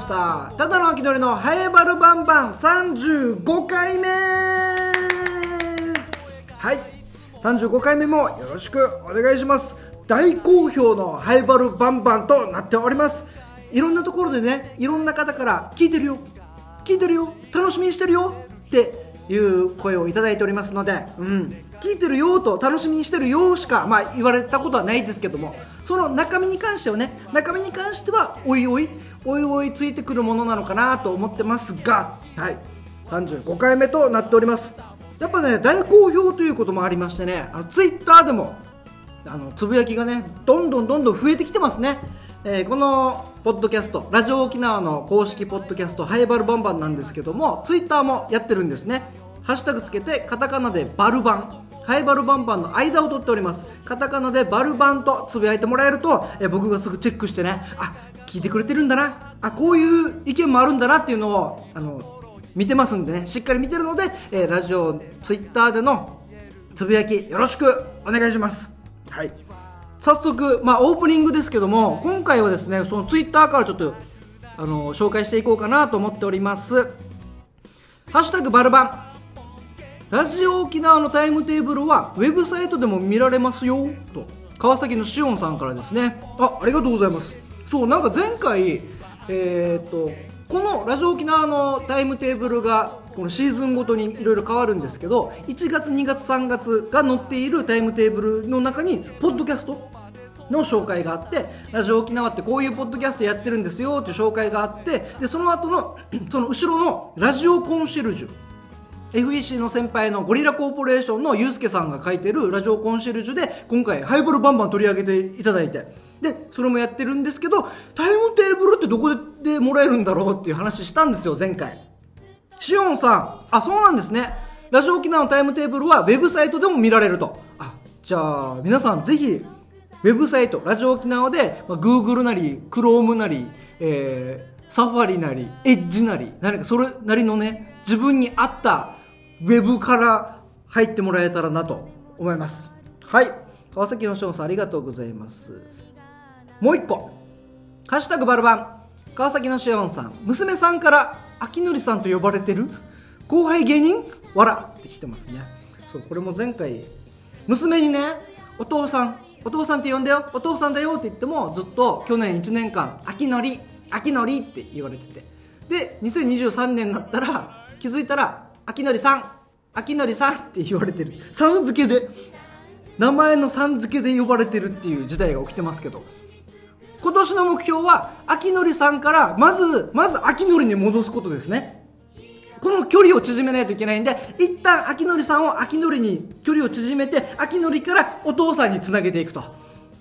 した。ただの秋のりのハエバルバンバン。35回目。はい。35回目もよろしくお願いします。大好評のハエバルバンバンとなっております。いろんなところでねいろんな方から聞いてるよ。聞いてるよ。楽しみにしてるよ。っていう声をいただいておりますので、うん、聞いてるよと楽しみにしてるよしか、まあ、言われたことはないですけどもその中身に関してはね中身に関してはおいおいおいおいついてくるものなのかなと思ってますが、はい、35回目となっております。やっぱね大好評ということもありましてねあのツイッターでもあのつぶやきがねどんどんどんどん増えてきてますね。えー、このポッドキャストラジオ沖縄の公式ポッドキャストハイバルバンバンなんですけどもツイッターもやってるんですね。ハッシュタグつけてカタカナでバルバン。ハイバルバンバンの間を取っております。カタカナでバルバンとつぶやいてもらえると、えー、僕がすぐチェックしてねあ聞いてくれてるんだな。あこういう意見もあるんだなっていうのをあの見てますんでね。しっかり見てるので、えー、ラジオツイッターでのつぶやきよろしくお願いします。はい。早速、まあ、オープニングですけども今回はですねそのツイッターからちょっとあの紹介していこうかなと思っております。ハッシュタグバルバンラジオ沖縄のタイムテーブルはウェブサイトでも見られますよと。川崎のしおんさんからですね。あありがとうございます。そうなんか前回えー、っとこのラジオ沖縄のタイムテーブルがこのシーズンごとにいろいろ変わるんですけど1月2月3月が載っているタイムテーブルの中にポッドキャストの紹介があってラジオ沖縄ってこういうポッドキャストやってるんですよっていう紹介があってでその後の その後ろのラジオコンシェルジュ FEC の先輩のゴリラコーポレーションのユうスケさんが書いてるラジオコンシェルジュで今回ハイボールバンバン取り上げていただいて。でそれもやってるんですけどタイムテーブルってどこでもらえるんだろうっていう話したんですよ前回。しおんさん。あそうなんですね。ラジオ沖縄のタイムテーブルはウェブサイトでも見られると。あじゃあ皆さんぜひウェブサイトラジオ沖縄で、まあ、Google なり Chrome なり、えー、サファリなりエッジなり何かそれなりのね自分に合ったウェブから入ってもらえたらなと思います。はい。川崎のしおんさんありがとうございます。もう一個「ハッシュタグバルバン」川崎のしおんさん。娘さんから秋典さんと呼ばれてる？後輩芸人？わら。って来てますね。そうこれも前回娘にねお父さんお父さんって呼んだよ。お父さんだよって言ってもずっと去年1年間秋典秋典って言われてて。で2023年になったら気づいたら秋典さん。秋典さん。って言われてる。さん付けで。名前のさん付けで呼ばれてるっていう時代が起きてますけど。今年の目標は秋のりさんからまずまず秋のりに戻すことですね。この距離を縮めないといけないんで一旦秋のりさんを秋のりに距離を縮めて秋のりからお父さんにつなげていくと。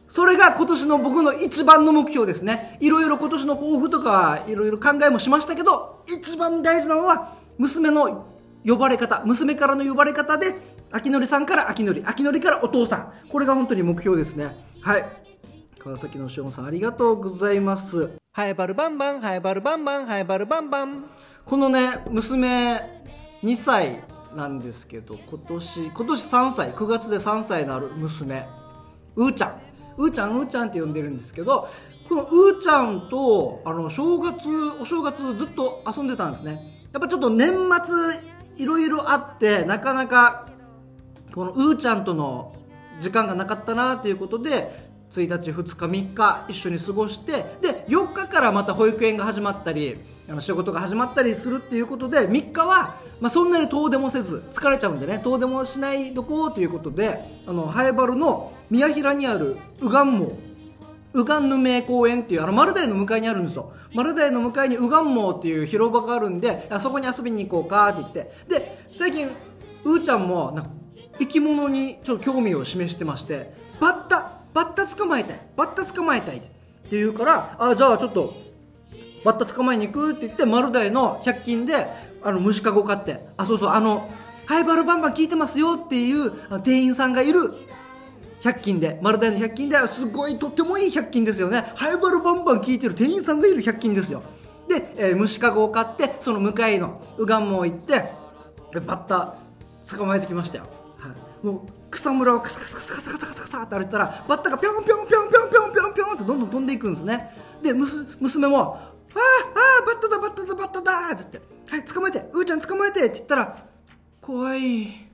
それが今年の僕の一番の目標ですね。いろいろ今年の抱負とかいろいろ考えもしましたけど一番大事なのは娘の呼ばれ方娘からの呼ばれ方で秋のりさんから秋のり秋のりからお父さん。これが本当に目標ですね。はい。川崎のしおんさんありがとうございます。ハエバルバンバンハエバルバンバンハエバルバンバン。このね娘2歳なんですけど今年今年3歳9月で3歳になる娘。うーちゃん。うーちゃんうーちゃんって呼んでるんですけどこのうーちゃんとあの正月お正月ずっと遊んでたんですね。やっぱちょっと年末いろいろあってなかなかこのうーちゃんとの時間がなかったなということで1日2日3日一緒に過ごしてで4日からまた保育園が始まったりあの仕事が始まったりするっていうことで3日は、まあ、そんなに遠出もせず疲れちゃうんでね遠出もしないどこうということであのハエバルの宮平にある右岸門右岸ぬめ公園っていうあの丸台の向かいにあるんですよ丸台の向かいに右岸門っていう広場があるんであそこに遊びに行こうかって言って。で最近うーちゃんもなんか生き物にちょっと興味を示してましてバッタバッタ捕まえたいバッタ捕まえたいって言うからあじゃあちょっとバッタ捕まえに行くって言って丸大の100均であの虫かご買ってあそうそうあのハイバルバンバン聞いてますよっていう店員さんがいる100均で丸大の100均ですごいとってもいい100均ですよね。ハイバルバンバン聞いてる店員さんがいる100均ですよ。で、えー、虫かごを買ってその向かいの右岸門行ってバッタ捕まえてきましたよ、はい、もう草むらをカサカサカサカサカサカサカサって歩いたらバッタがぴょんぴょんぴょんぴょんぴょんぴょんぴょんってどんどん飛んでいくんですね。でむす娘も「あああバッタだバッタだバッタだって言ってはい捕まえてうーちゃん捕まえてって言ったら怖い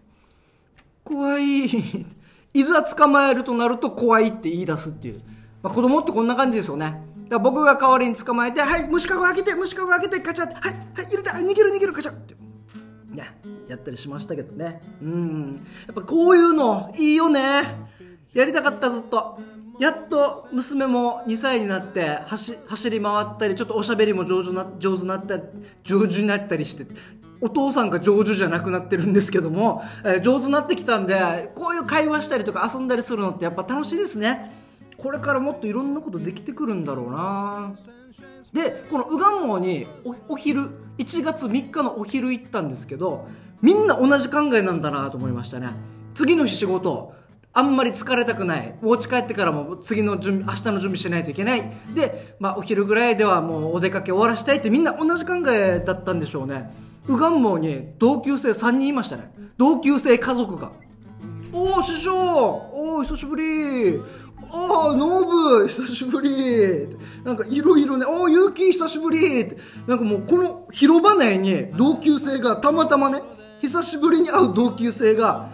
怖いいざ捕まえるとなると怖いって言い出すっていう、まあ、子供ってこんな感じですよね。だから僕が代わりに捕まえてはい虫かご開けて虫かご開けてカチャってはいはい入れてあ逃げる逃げるカチャって。ねやったりしましたけどね。うん。やっぱこういうのいいよね。やりたかったずっと。やっと娘も2歳になって走走り回ったりちょっとおしゃべりも上手な上手なった上手になったりしてお父さんが上手じゃなくなってるんですけども、えー上手になってきたんでこういう会話したりとか遊んだりするのってやっぱ楽しいですね。これからもっといろんなことできてくるんだろうな。でこのウガンモにおお昼1月3日のお昼行ったんですけどみんな同じ考えなんだなと思いましたね。次の日仕事あんまり疲れたくない。お家帰ってからも次の準備明日の準備しないといけない。で、まあ、お昼ぐらいではもうお出かけ終わらしたいってみんな同じ考えだったんでしょうね。ウガンモに同級生3人いましたね。同級生家族が。おお師匠。おお久しぶり。ああノブ久しぶり。なんかいろいろね。おおユキ久しぶり。ってなんかもうこの広場内に同級生がたまたまね久しぶりに会う同級生が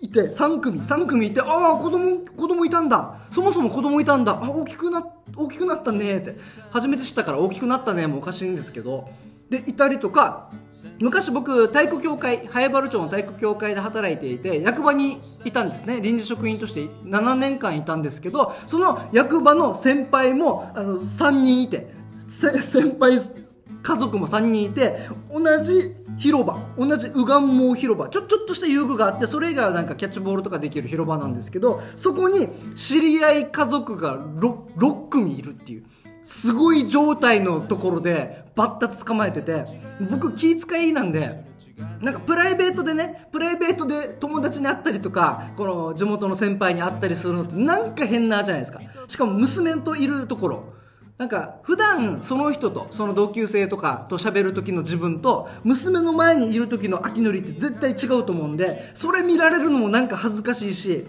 いて3組。3組いてああ子供子供いたんだ。そもそも子供いたんだ。あ大きくな大きくなったねって。初めて知ったから大きくなったねもおかしいんですけど。でいたりとか昔僕体育協会早原町の体育協会で働いていて役場にいたんですね。臨時職員として7年間いたんですけどその役場の先輩もあの3人いて先輩家族も3人いて同じ広場同じ右岸毛広場ちょちょっとした遊具があってそれ以外はなんかキャッチボールとかできる広場なんですけどそこに知り合い家族が 6, 6組いるっていう。すごい状態のところでバッタ捕まえてて僕気遣いなんでなんかプライベートでねプライベートで友達に会ったりとかこの地元の先輩に会ったりするのってなんか変なじゃないですか。しかも娘といるところ。なんか普段その人とその同級生とかと喋る時の自分と娘の前にいる時の秋のりって絶対違うと思うんでそれ見られるのもなんか恥ずかしいし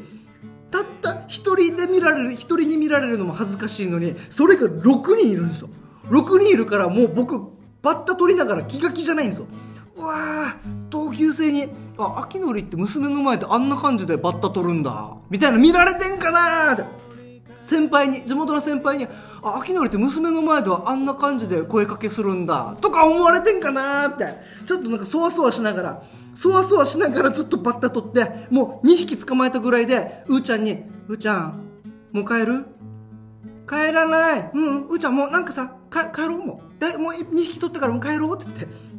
たった一人で見られる一人に見られるのも恥ずかしいのにそれが6人いるんですよ。6人いるからもう僕バッタ取りながら気が気じゃないんですよ。うわー同級生に「あ秋のりって娘の前であんな感じでバッタ取るんだ」みたいな見られてんかなーって。先輩に地元の先輩に「あ秋のりって娘の前ではあんな感じで声かけするんだ」とか思われてんかなーって。ちょっとなんかそわそわしながらそわそわしながらずっとバッタ取ってもう2匹捕まえたぐらいでうーちゃんに「うーちゃんもう帰る?」帰らない。うんうーちゃんもうなんかさか帰ろう？もうだいもう2匹取ったからもう帰ろうって言って。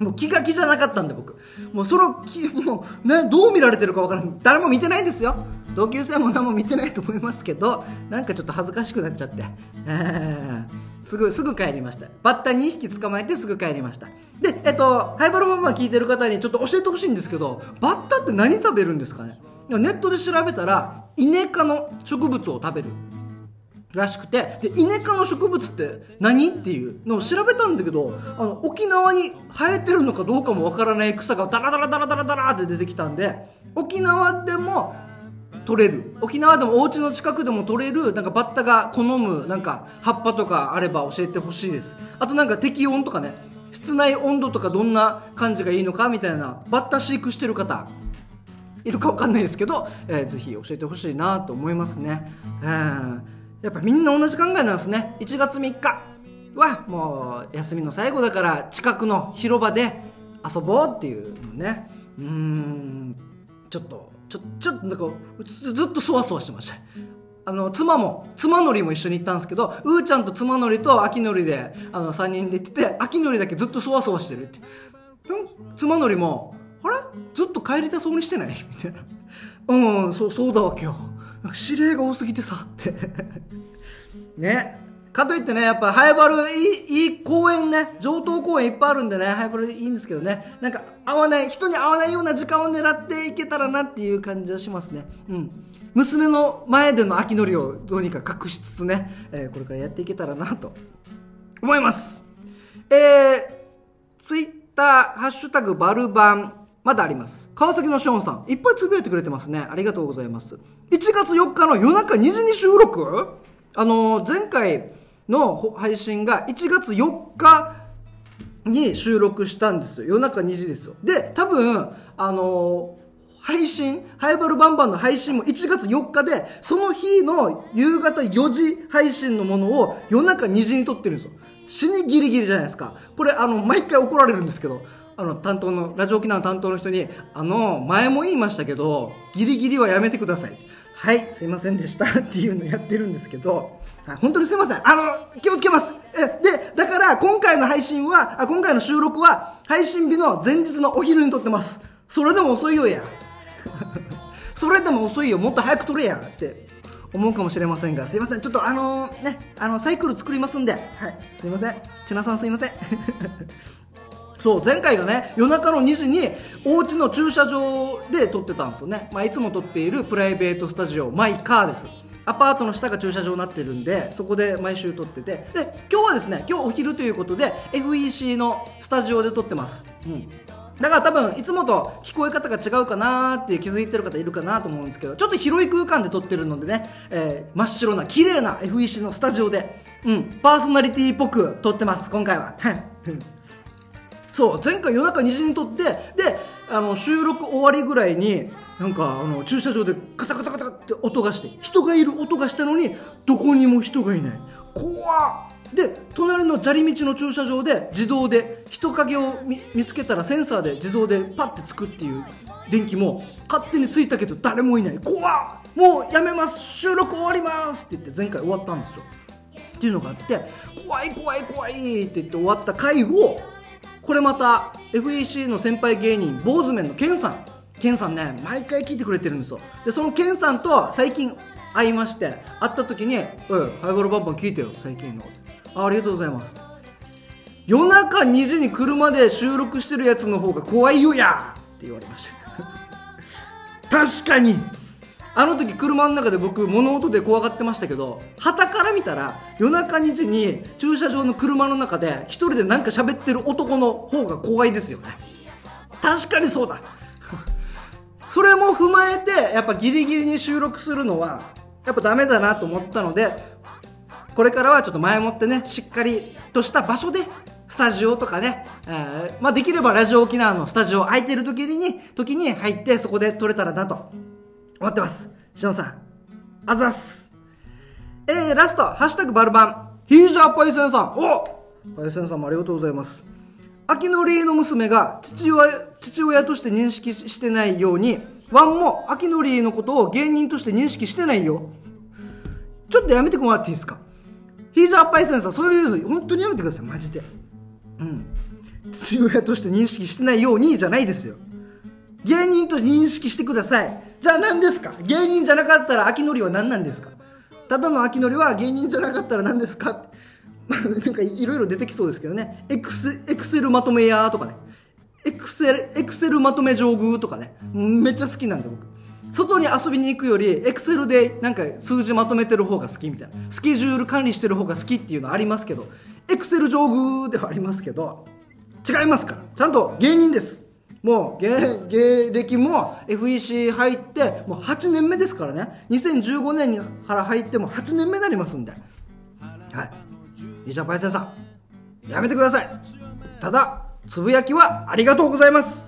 もう気が気じゃなかったんで僕。もうその気もう、ね、どう見られてるかわからん。誰も見てないんですよ。同級生も何も見てないと思いますけどなんかちょっと恥ずかしくなっちゃって、えー。すぐすぐ帰りました。バッタ2匹捕まえてすぐ帰りました。でえっとハイバルママ聞いてる方にちょっと教えてほしいんですけどバッタって何食べるんですかね？ネットで調べたらイネ科の植物を食べる。らしくてでイネ科の植物って何？っていうのを調べたんだけどあの沖縄に生えてるのかどうかもわからない草がダラダラダラダラダラって出てきたんで沖縄でも取れる。沖縄でもお家の近くでも取れるなんかバッタが好むなんか葉っぱとかあれば教えてほしいです。あとなんか適温とかね。室内温度とかどんな感じがいいのかみたいなバッタ飼育してる方いるかわかんないですけど、えーぜひ教えてほしいなと思いますね、えーやっぱみんな同じ考えなんですね。1月3日。はもう休みの最後だから近くの広場で遊ぼうっていうのね。うんちょっとちょちょっとなんかずっとそわそわしてました。あの妻も妻のりも一緒に行ったんですけどうーちゃんと妻のりと秋のりであの3人で行ってて秋のりだけずっとそわそわしてるって。妻のりも「あれ？ずっと帰りたそうにしてない?」みたいな「うんそうそうだわ今日。なんか指令が多すぎてさ」って。ね。かといってねやっぱハイバルいいいい公園ね上等公園いっぱいあるんでねハイバルいいんですけどねなんか合わない人に合わないような時間を狙っていけたらなっていう感じはしますねうん娘の前での秋のりをどうにか隠しつつね、えーこれからやっていけたらなと思いますえー、ツイッター、ハッシュタグバルバン、まだあります。川崎のショーンさん、いっぱいつぶやいてくれてますね。ありがとうございます。1月4日の夜中2時に収録？あの前回の配信が1月4日に収録したんですよ。夜中2時ですよ。で多分あのー配信ハイバルバンバンの配信も1月4日でその日の夕方4時配信のものを夜中2時に撮ってるんですよ。死にギリギリじゃないですか。これあの毎回怒られるんですけどあの担当のラジオ沖縄の担当の人にあの前も言いましたけどギリギリはやめてください。はいすいませんでした。っていうのやってるんですけどはい本当にすいません。あの気をつけます。えでだから今回の配信はあ今回の収録は配信日の前日のお昼に撮ってます。それでも遅いよや。それでも遅いよ。もっと早く撮れや。って思うかもしれませんが。すいません。ちょっとあのねあのサイクル作りますんで。はいすいません。千奈さんすいません。そう前回がね夜中の2時にお家の駐車場で撮ってたんですよね、まあ、いつも撮っているプライベートスタジオマイカーです。アパートの下が駐車場になってるんでそこで毎週撮ってて。で今日はですね今日お昼ということで FEC のスタジオで撮ってます、うん、だから多分いつもと聞こえ方が違うかなーって気づいてる方いるかなと思うんですけどちょっと広い空間で撮ってるのでね、えー真っ白な綺麗な FEC のスタジオで、うん、パーソナリティっぽく撮ってます今回は。そう前回夜中2時に撮ってであの収録終わりぐらいになんかあの駐車場でカタカタカタって音がして人がいる音がしたのにどこにも人がいない。怖っ。で隣の砂利道の駐車場で自動で人影を見見つけたらセンサーで自動でパッてつくっていう電気も勝手についたけど誰もいない。怖っ。もうやめます。収録終わります。って言って前回終わったんですよ。っていうのがあって怖い怖い怖いって言って終わった回をこれまた FEC の先輩芸人坊主面のケンさん。ケンさんね毎回聞いてくれてるんですよ。でそのケンさんと最近会いまして会った時に「おいハイボールバンバン聞いてよ最近の」あありがとうございます。夜中2時に車で収録してるやつの方が怖いよや！って言われました。確かに。あの時車の中で僕物音で怖がってましたけど旗から見たら夜中2時に駐車場の車の中で一人でなんか喋ってる男の方が怖いですよね。確かにそうだ。それも踏まえてやっぱギリギリに収録するのはやっぱダメだなと思ったのでこれからはちょっと前もってねしっかりとした場所でスタジオとかね、えーまあ、できればラジオ沖縄のスタジオ空いてる時に時に入ってそこで撮れたらなと。思ってます。しのさんあざっす。えー、ラスト「ハッシュタグバルバン」ヒージャーパイセンさん。おパイセンさんもありがとうございます。秋のりの娘が父親父親として認識してないようにワンも秋のりのことを芸人として認識してないよ。ちょっとやめてもらっていいですか？ヒージャーパイセンさんそういうの本当にやめてください。マジで。うん。父親として認識してないようにじゃないですよ。芸人と認識してください。じゃあ何ですか？芸人じゃなかったら秋のりは何なんですか？ただの秋のりは芸人じゃなかったら何ですか？ってまあなんかいろいろ出てきそうですけどね。エクセエクセルまとめ屋とかね。エクセルエクセルまとめ上宮とかね。めっちゃ好きなんで僕。外に遊びに行くよりエクセルでなんか数字まとめてる方が好きみたいな。スケジュール管理してる方が好きっていうのありますけどエクセル上宮ではありますけど違いますから。ちゃんと芸人です。もう芸芸歴も FEC 入ってもう8年目ですからね。2015年から入っても8年目になりますんで。はい。イージャパイセンさんやめてください。ただつぶやきはありがとうございます。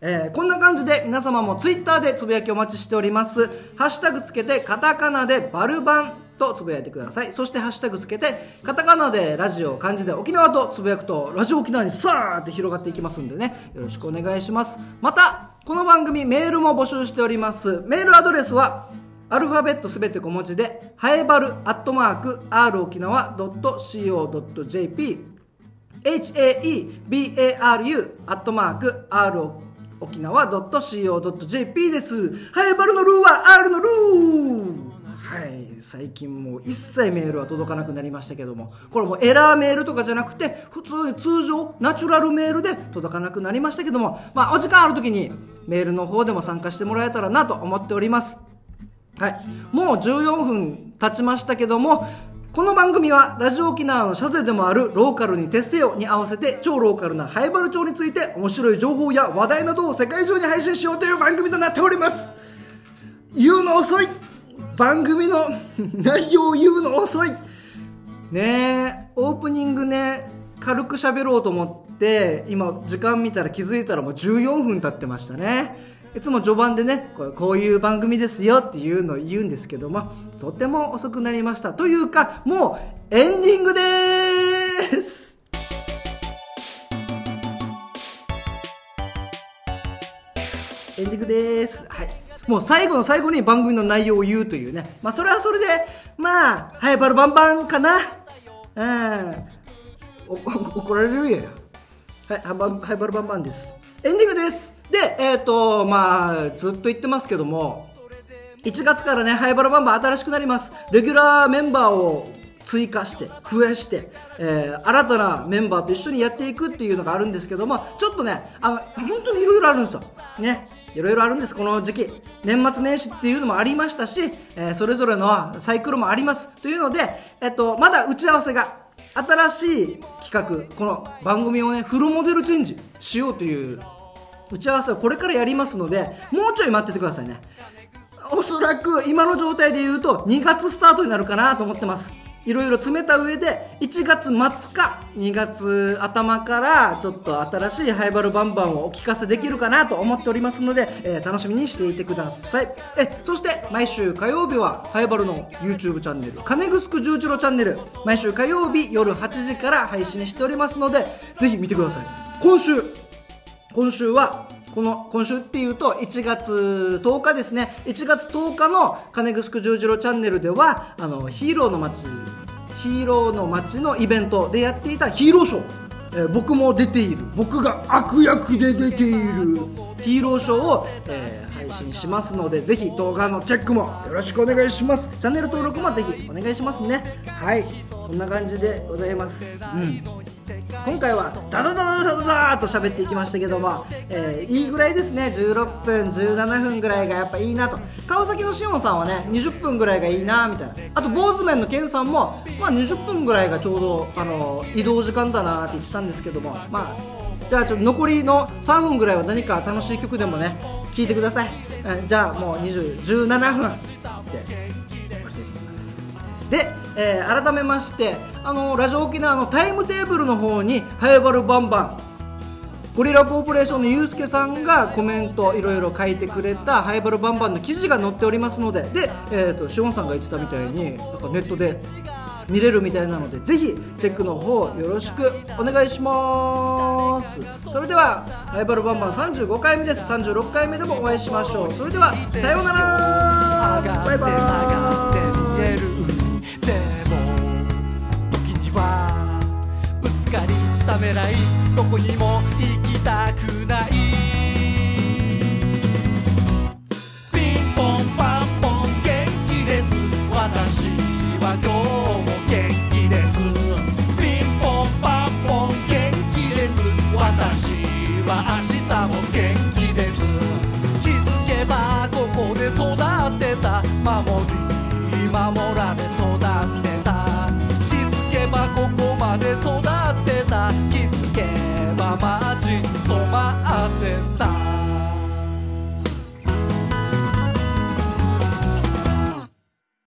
えーこんな感じで皆様もツイッターでつぶやきお待ちしております。ハッシュタグつけてカタカナでバルバンとつぶやいてください。そしてハッシュタグつけてカタカナでラジオ漢字で沖縄とつぶやくとラジオ沖縄にさーって広がっていきますんでね。よろしくお願いします。またこの番組メールも募集しております。メールアドレスはアルファベットすべて小文字でハエバルアットマーク r 沖縄 .co.jp haebaru アットマーク r 沖縄 .co.jp ですハエバルのルーは R のルー。はい。最近もう一切メールは届かなくなりましたけどもこれもエラーメールとかじゃなくて普通に通常ナチュラルメールで届かなくなりましたけどもまあお時間ある時にメールの方でも参加してもらえたらなと思っております。はい、もう14分経ちましたけどもこの番組はラジオ沖縄の社税でもあるローカルに徹せよに合わせて超ローカルなハイバル町について面白い情報や話題などを世界中に配信しようという番組となっております。言うの遅い。番組の内容を言うの遅い。ねえオープニングね軽く喋ろうと思って今時間見たら気づいたらもう14分経ってましたね。いつも序盤でねこうこういう番組ですよっていうのを言うんですけどもとても遅くなりました。というかもうエンディングです。エンディングです。はい。もう最後の最後に番組の内容を言うというね。まあそれはそれでまあハイバルバンバンかな。うん。お怒られるやはいハイバルバンバンです。エンディングです。でえっ、とまあずっと言ってますけども1月からねハイバルバンバン新しくなります。レギュラーメンバーを追加して増やして、えー新たなメンバーと一緒にやっていくっていうのがあるんですけどもちょっとねあの本当にいろいろあるんですよ。ね。いろいろあるんですこの時期。年末年始っていうのもありましたし、えーそれぞれのサイクルもあります。というので、えっと、まだ打ち合わせが新しい企画この番組をねフルモデルチェンジしようという打ち合わせをこれからやりますのでもうちょい待っててくださいね。おそらく今の状態で言うと2月スタートになるかなと思ってます。いろいろ詰めた上で1月末か2月頭からちょっと新しいハイバルバンバンをお聞かせできるかなと思っておりますので、えー楽しみにしていてください。えそして毎週火曜日はハイバルの YouTube チャンネル金ぐすく十一郎チャンネル毎週火曜日夜8時から配信しておりますのでぜひ見てください。今週今週はこの今週っていうと1月10日ですね。1月10日の金ぐすく十字路チャンネルではあのヒーローの街ヒーローの街のイベントでやっていたヒーローショー、えー僕も出ている。僕が悪役で出ている。ヒーローショーを、えー配信しますのでぜひ動画のチェックもよろしくお願いします。チャンネル登録もぜひお願いしますね。はい。こんな感じでございます。うん。今回はダダダダダダダーと喋っていきましたけども、えーいいぐらいですね。16分17分ぐらいがやっぱいいなと。川崎のしおんさんはね20分ぐらいがいいなみたいな。あと坊主面のケンさんも、まあ、20分ぐらいがちょうどあの移動時間だなって言ってたんですけどもまあじゃあちょっと残りの3分ぐらいは何か楽しい曲でもね聴いてください、うんじゃあもう20 17分って。で、えー改めましてあのラジオ沖縄のタイムテーブルの方に「ハイバルバンバン」ゴリラコーポレーションのユうスケさんがコメントいろいろ書いてくれたハイバルバンバンの記事が載っておりますのでで、えー、とシオンさんが言ってたみたいになんかネットで見れるみたいなのでぜひチェックの方よろしくお願いします。それではハイバルバンバン35回目です。36回目でもお会いしましょう。それではさようなら。バイバーイかりためらい。どこにも行きたくない。